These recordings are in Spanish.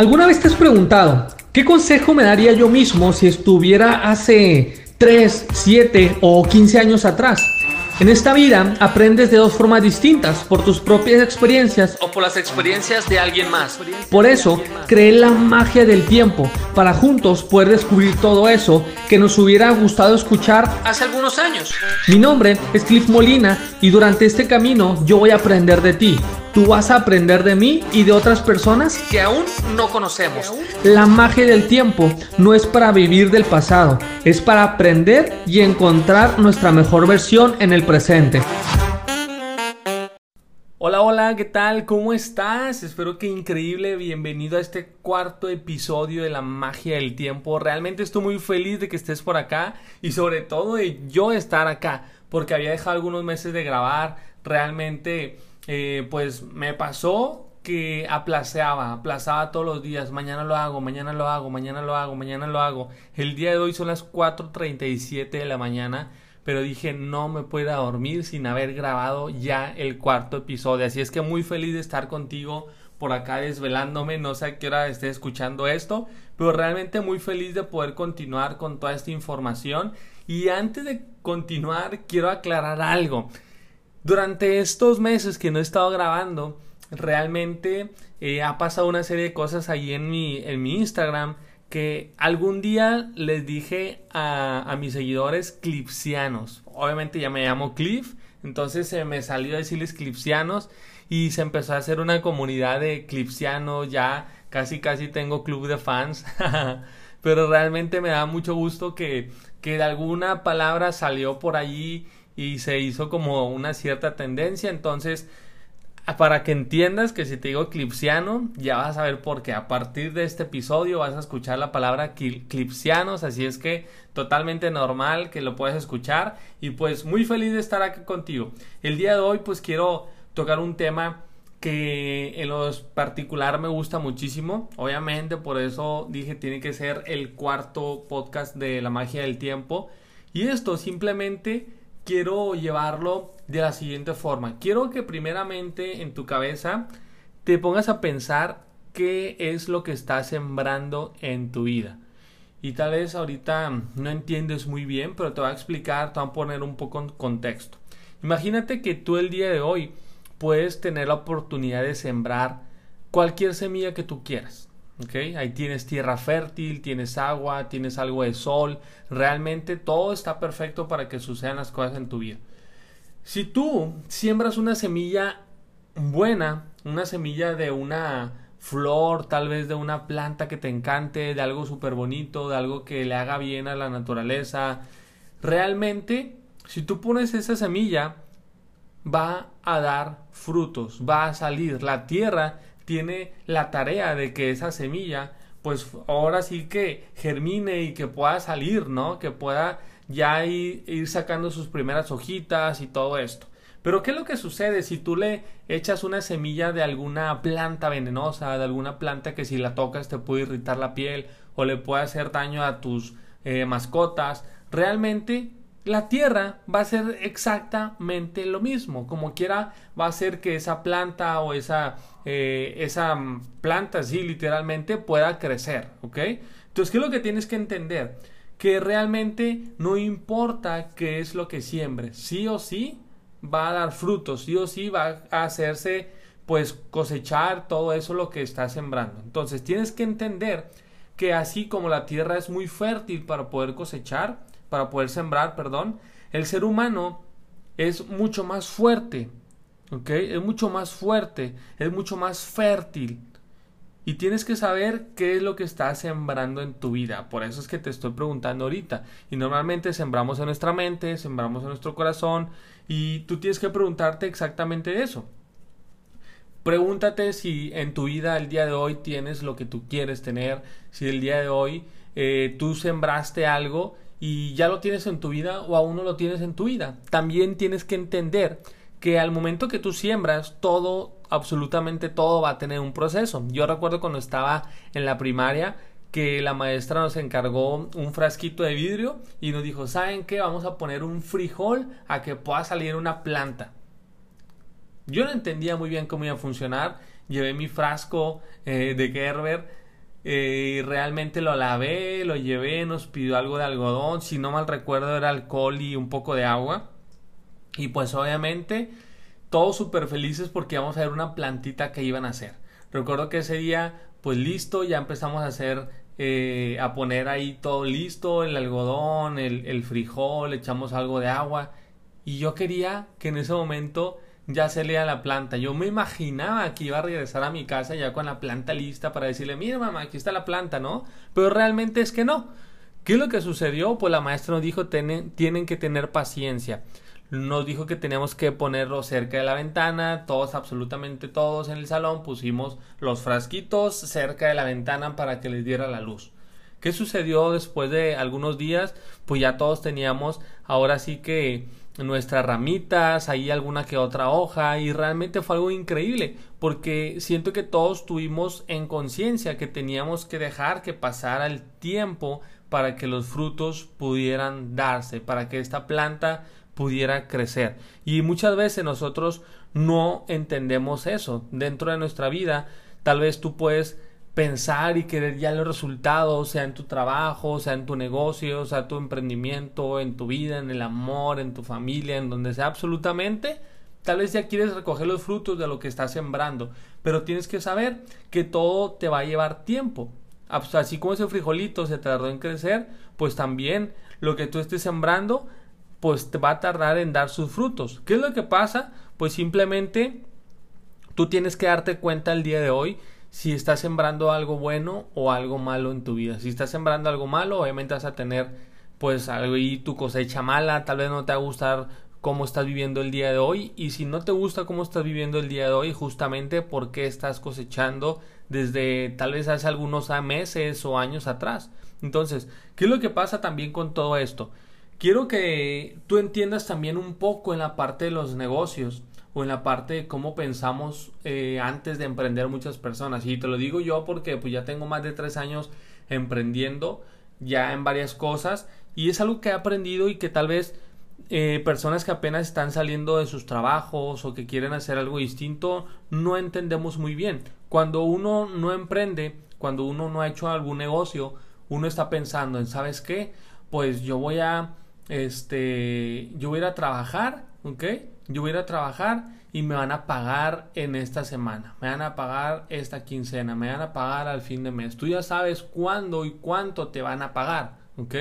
¿Alguna vez te has preguntado qué consejo me daría yo mismo si estuviera hace 3, 7 o 15 años atrás? En esta vida aprendes de dos formas distintas, por tus propias experiencias o por las experiencias de alguien más. Por eso, creé la magia del tiempo, para juntos poder descubrir todo eso que nos hubiera gustado escuchar hace algunos años. Mi nombre es Cliff Molina y durante este camino yo voy a aprender de ti tú vas a aprender de mí y de otras personas que aún no conocemos. La magia del tiempo no es para vivir del pasado, es para aprender y encontrar nuestra mejor versión en el presente. Hola, hola, ¿qué tal? ¿Cómo estás? Espero que increíble. Bienvenido a este cuarto episodio de la magia del tiempo. Realmente estoy muy feliz de que estés por acá y sobre todo de yo estar acá, porque había dejado algunos meses de grabar. Realmente eh, pues me pasó que aplaceaba, aplazaba todos los días, mañana lo hago, mañana lo hago, mañana lo hago, mañana lo hago. El día de hoy son las 4.37 de la mañana, pero dije no me puedo dormir sin haber grabado ya el cuarto episodio. Así es que muy feliz de estar contigo por acá desvelándome, no sé a qué hora esté escuchando esto, pero realmente muy feliz de poder continuar con toda esta información. Y antes de continuar, quiero aclarar algo. Durante estos meses que no he estado grabando, realmente eh, ha pasado una serie de cosas ahí en mi, en mi Instagram que algún día les dije a, a mis seguidores clipsianos. Obviamente ya me llamo Cliff, entonces se me salió a decirles clipsianos y se empezó a hacer una comunidad de clipsianos, ya casi casi tengo club de fans, pero realmente me da mucho gusto que, que de alguna palabra salió por allí y se hizo como una cierta tendencia. Entonces, para que entiendas que si te digo clipsiano, ya vas a ver por qué. A partir de este episodio vas a escuchar la palabra clipsianos, así es que totalmente normal que lo puedas escuchar y pues muy feliz de estar aquí contigo. El día de hoy pues quiero tocar un tema que en lo particular me gusta muchísimo. Obviamente por eso dije tiene que ser el cuarto podcast de la magia del tiempo. Y esto simplemente quiero llevarlo de la siguiente forma. Quiero que primeramente en tu cabeza te pongas a pensar qué es lo que estás sembrando en tu vida. Y tal vez ahorita no entiendes muy bien, pero te voy a explicar, te voy a poner un poco en contexto. Imagínate que tú el día de hoy puedes tener la oportunidad de sembrar cualquier semilla que tú quieras. Ahí tienes tierra fértil, tienes agua, tienes algo de sol. Realmente todo está perfecto para que sucedan las cosas en tu vida. Si tú siembras una semilla buena, una semilla de una flor, tal vez de una planta que te encante, de algo súper bonito, de algo que le haga bien a la naturaleza, realmente, si tú pones esa semilla, va a dar frutos, va a salir. La tierra tiene la tarea de que esa semilla pues ahora sí que germine y que pueda salir, ¿no? Que pueda ya ir, sacando sus primeras hojitas y todo esto. Pero ¿qué es lo que sucede si tú le echas una semilla de alguna planta venenosa, de alguna planta que si la tocas te puede irritar la piel o le puede hacer daño a tus eh, mascotas? Realmente la tierra va a ser exactamente lo mismo. Como quiera, va a ser que esa planta o esa, eh, esa planta, sí, literalmente, pueda crecer. ¿Ok? Entonces, ¿qué es lo que tienes que entender? Que realmente no importa qué es lo que siembres, sí o sí va a dar frutos, sí o sí va a hacerse, pues, cosechar todo eso lo que está sembrando. Entonces, tienes que entender que así como la tierra es muy fértil para poder cosechar, para poder sembrar, perdón, el ser humano es mucho más fuerte, ¿ok? Es mucho más fuerte, es mucho más fértil. Y tienes que saber qué es lo que estás sembrando en tu vida. Por eso es que te estoy preguntando ahorita. Y normalmente sembramos en nuestra mente, sembramos en nuestro corazón. Y tú tienes que preguntarte exactamente eso. Pregúntate si en tu vida el día de hoy tienes lo que tú quieres tener. Si el día de hoy eh, tú sembraste algo y ya lo tienes en tu vida o aún no lo tienes en tu vida. También tienes que entender que al momento que tú siembras, todo, absolutamente todo va a tener un proceso. Yo recuerdo cuando estaba en la primaria que la maestra nos encargó un frasquito de vidrio y nos dijo, ¿saben qué? Vamos a poner un frijol a que pueda salir una planta. Yo no entendía muy bien cómo iba a funcionar. Llevé mi frasco eh, de Gerber eh, realmente lo lavé, lo llevé, nos pidió algo de algodón, si no mal recuerdo era alcohol y un poco de agua. Y pues obviamente todos súper felices porque íbamos a ver una plantita que iban a hacer. Recuerdo que ese día, pues listo, ya empezamos a hacer, eh, a poner ahí todo listo, el algodón, el, el frijol, echamos algo de agua. Y yo quería que en ese momento ya se lea la planta. Yo me imaginaba que iba a regresar a mi casa ya con la planta lista para decirle, mira mamá, aquí está la planta, ¿no? Pero realmente es que no. ¿Qué es lo que sucedió? Pues la maestra nos dijo, tienen, tienen que tener paciencia nos dijo que teníamos que ponerlo cerca de la ventana, todos, absolutamente todos en el salón, pusimos los frasquitos cerca de la ventana para que les diera la luz. ¿Qué sucedió después de algunos días? Pues ya todos teníamos ahora sí que nuestras ramitas, ahí alguna que otra hoja y realmente fue algo increíble porque siento que todos tuvimos en conciencia que teníamos que dejar que pasara el tiempo para que los frutos pudieran darse, para que esta planta pudiera crecer. Y muchas veces nosotros no entendemos eso. Dentro de nuestra vida, tal vez tú puedes pensar y querer ya los resultados, sea en tu trabajo, sea en tu negocio, sea tu emprendimiento, en tu vida, en el amor, en tu familia, en donde sea absolutamente. Tal vez ya quieres recoger los frutos de lo que estás sembrando, pero tienes que saber que todo te va a llevar tiempo. Así como ese frijolito se tardó en crecer, pues también lo que tú estés sembrando pues te va a tardar en dar sus frutos. ¿Qué es lo que pasa? Pues simplemente tú tienes que darte cuenta el día de hoy si estás sembrando algo bueno o algo malo en tu vida. Si estás sembrando algo malo, obviamente vas a tener pues y tu cosecha mala, tal vez no te va a gustar cómo estás viviendo el día de hoy y si no te gusta cómo estás viviendo el día de hoy, justamente porque estás cosechando desde tal vez hace algunos meses o años atrás. Entonces, ¿qué es lo que pasa también con todo esto? Quiero que tú entiendas también un poco en la parte de los negocios o en la parte de cómo pensamos eh, antes de emprender muchas personas. Y te lo digo yo porque pues ya tengo más de tres años emprendiendo ya en varias cosas y es algo que he aprendido y que tal vez eh, personas que apenas están saliendo de sus trabajos o que quieren hacer algo distinto no entendemos muy bien. Cuando uno no emprende, cuando uno no ha hecho algún negocio, uno está pensando en, ¿sabes qué? Pues yo voy a este, yo voy a ir a trabajar, ¿ok? Yo voy a ir a trabajar y me van a pagar en esta semana, me van a pagar esta quincena, me van a pagar al fin de mes. Tú ya sabes cuándo y cuánto te van a pagar, ¿ok?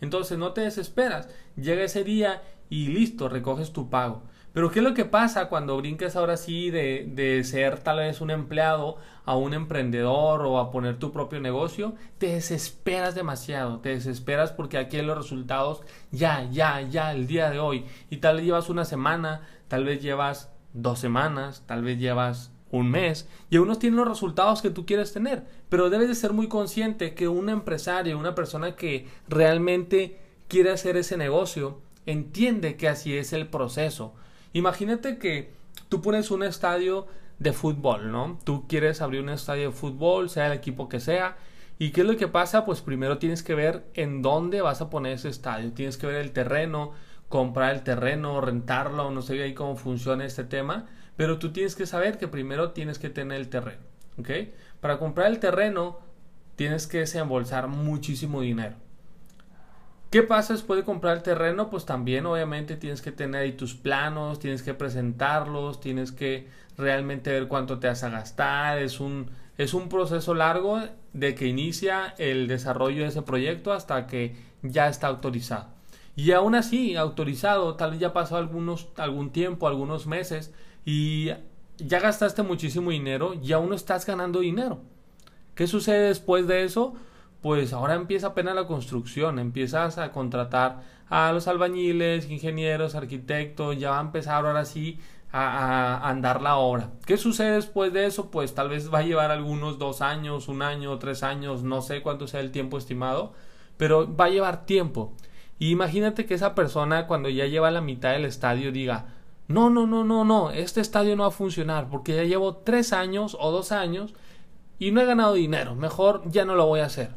Entonces no te desesperas, llega ese día y listo, recoges tu pago. Pero ¿qué es lo que pasa cuando brinques ahora sí de, de, ser tal vez un empleado a un emprendedor o a poner tu propio negocio? Te desesperas demasiado, te desesperas porque aquí hay los resultados ya, ya, ya, el día de hoy. Y tal vez llevas una semana, tal vez llevas dos semanas, tal vez llevas un mes y no tienen los resultados que tú quieres tener. Pero debes de ser muy consciente que un empresario, una persona que realmente quiere hacer ese negocio, entiende que así es el proceso Imagínate que tú pones un estadio de fútbol, ¿no? Tú quieres abrir un estadio de fútbol, sea el equipo que sea. ¿Y qué es lo que pasa? Pues primero tienes que ver en dónde vas a poner ese estadio. Tienes que ver el terreno, comprar el terreno, rentarlo, no sé ahí cómo funciona este tema. Pero tú tienes que saber que primero tienes que tener el terreno, ¿ok? Para comprar el terreno tienes que desembolsar muchísimo dinero. ¿Qué pasa después de comprar el terreno? Pues también obviamente tienes que tener ahí tus planos, tienes que presentarlos, tienes que realmente ver cuánto te vas a gastar. Es un, es un proceso largo de que inicia el desarrollo de ese proyecto hasta que ya está autorizado. Y aún así, autorizado, tal vez ya pasó algunos, algún tiempo, algunos meses, y ya gastaste muchísimo dinero y aún no estás ganando dinero. ¿Qué sucede después de eso? Pues ahora empieza apenas la construcción, empiezas a contratar a los albañiles, ingenieros, arquitectos, ya va a empezar ahora sí a, andar la obra. ¿Qué sucede después de eso? Pues tal vez va a llevar algunos dos años, un año, tres años, no sé cuánto sea el tiempo estimado, pero va a llevar tiempo. Y imagínate que esa persona cuando ya lleva la mitad del estadio diga, no, no, no, no, no, este estadio no va a funcionar porque ya llevo tres años o dos años y no he ganado dinero, mejor ya no lo voy a hacer.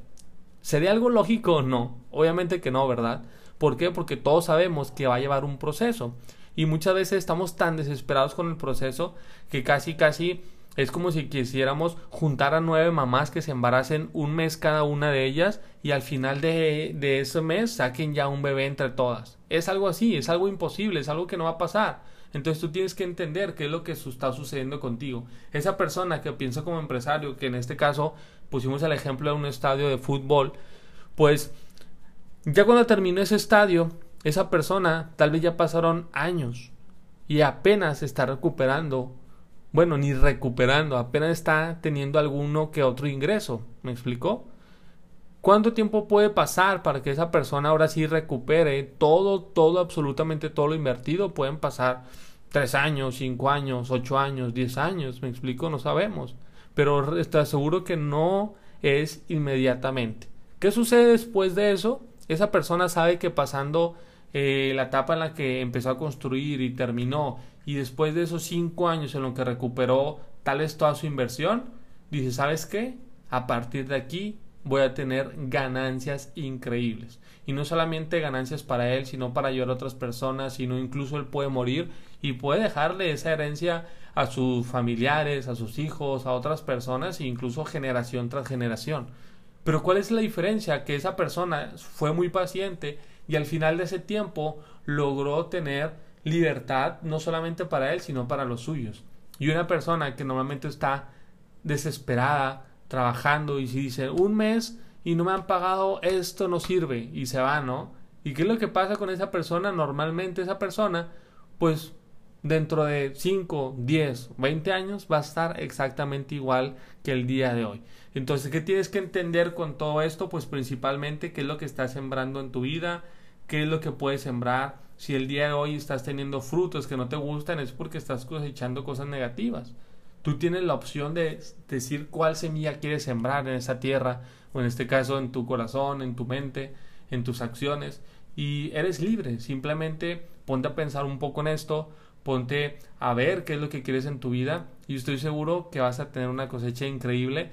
¿Sería algo lógico? No. Obviamente que no, ¿verdad? ¿Por qué? Porque todos sabemos que va a llevar un proceso. Y muchas veces estamos tan desesperados con el proceso que casi, casi Es como si quisiéramos juntar a nueve mamás que se embaracen un mes cada una de ellas y al final de, de ese mes saquen ya un bebé entre todas. Es algo así, es algo imposible, es algo que no va a pasar. Entonces tú tienes que entender qué es lo que está sucediendo contigo. Esa persona que piensa como empresario, que en este caso pusimos el ejemplo de un estadio de fútbol, pues ya cuando terminó ese estadio, esa persona tal vez ya pasaron años y apenas está recuperando, bueno, ni recuperando, apenas está teniendo alguno que otro ingreso. ¿Me explicó? ¿Cuánto tiempo puede pasar para que esa persona ahora sí recupere todo, todo, absolutamente todo lo invertido? Pueden pasar tres años, cinco años, ocho años, diez años, me explico, no sabemos. Pero está seguro que no es inmediatamente. ¿Qué sucede después de eso? Esa persona sabe que pasando eh, la etapa en la que empezó a construir y terminó, y después de esos cinco años en lo que recuperó tal vez toda su inversión, dice, ¿sabes qué? A partir de aquí voy a tener ganancias increíbles. Y no solamente ganancias para él, sino para ayudar a otras personas, sino incluso él puede morir y puede dejarle esa herencia a sus familiares, a sus hijos, a otras personas e incluso generación tras generación. Pero ¿cuál es la diferencia? Que esa persona fue muy paciente y al final de ese tiempo logró tener libertad no solamente para él, sino para los suyos. Y una persona que normalmente está desesperada, trabajando y si dice un mes y no me han pagado, esto no sirve y se va, ¿no? ¿Y qué es lo que pasa con esa persona? Normalmente esa persona, pues dentro de 5, 10, 20 años va a estar exactamente igual que el día de hoy. Entonces, ¿qué tienes que entender con todo esto? Pues principalmente qué es lo que estás sembrando en tu vida, qué es lo que puedes sembrar. Si el día de hoy estás teniendo frutos que no te gustan es porque estás cosechando cosas negativas. Tú tienes la opción de decir cuál semilla quieres sembrar en esa tierra, o en este caso en tu corazón, en tu mente, en tus acciones, y eres libre. Simplemente ponte a pensar un poco en esto, ponte a ver qué es lo que quieres en tu vida, y estoy seguro que vas a tener una cosecha increíble.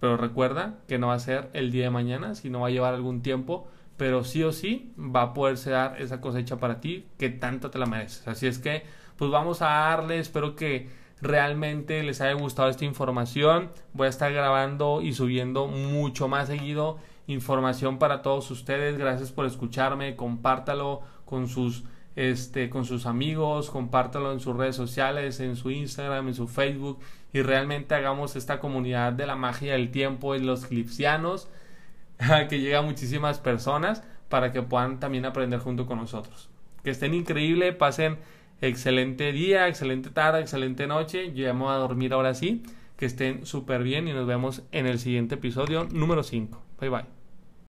Pero recuerda que no va a ser el día de mañana, sino va a llevar algún tiempo, pero sí o sí va a poderse dar esa cosecha para ti que tanto te la mereces. Así es que, pues vamos a darle, espero que realmente les haya gustado esta información. Voy a estar grabando y subiendo mucho más seguido información para todos ustedes. Gracias por escucharme. Compártalo con sus este con sus amigos, compártalo en sus redes sociales, en su Instagram, en su Facebook y realmente hagamos esta comunidad de la magia del tiempo en los clipsianos que llega a muchísimas personas para que puedan también aprender junto con nosotros. Que estén increíble, pasen excelente día, excelente tarde, excelente noche. Yo a dormir ahora sí. Que estén súper bien y nos vemos en el siguiente episodio número 5. Bye bye.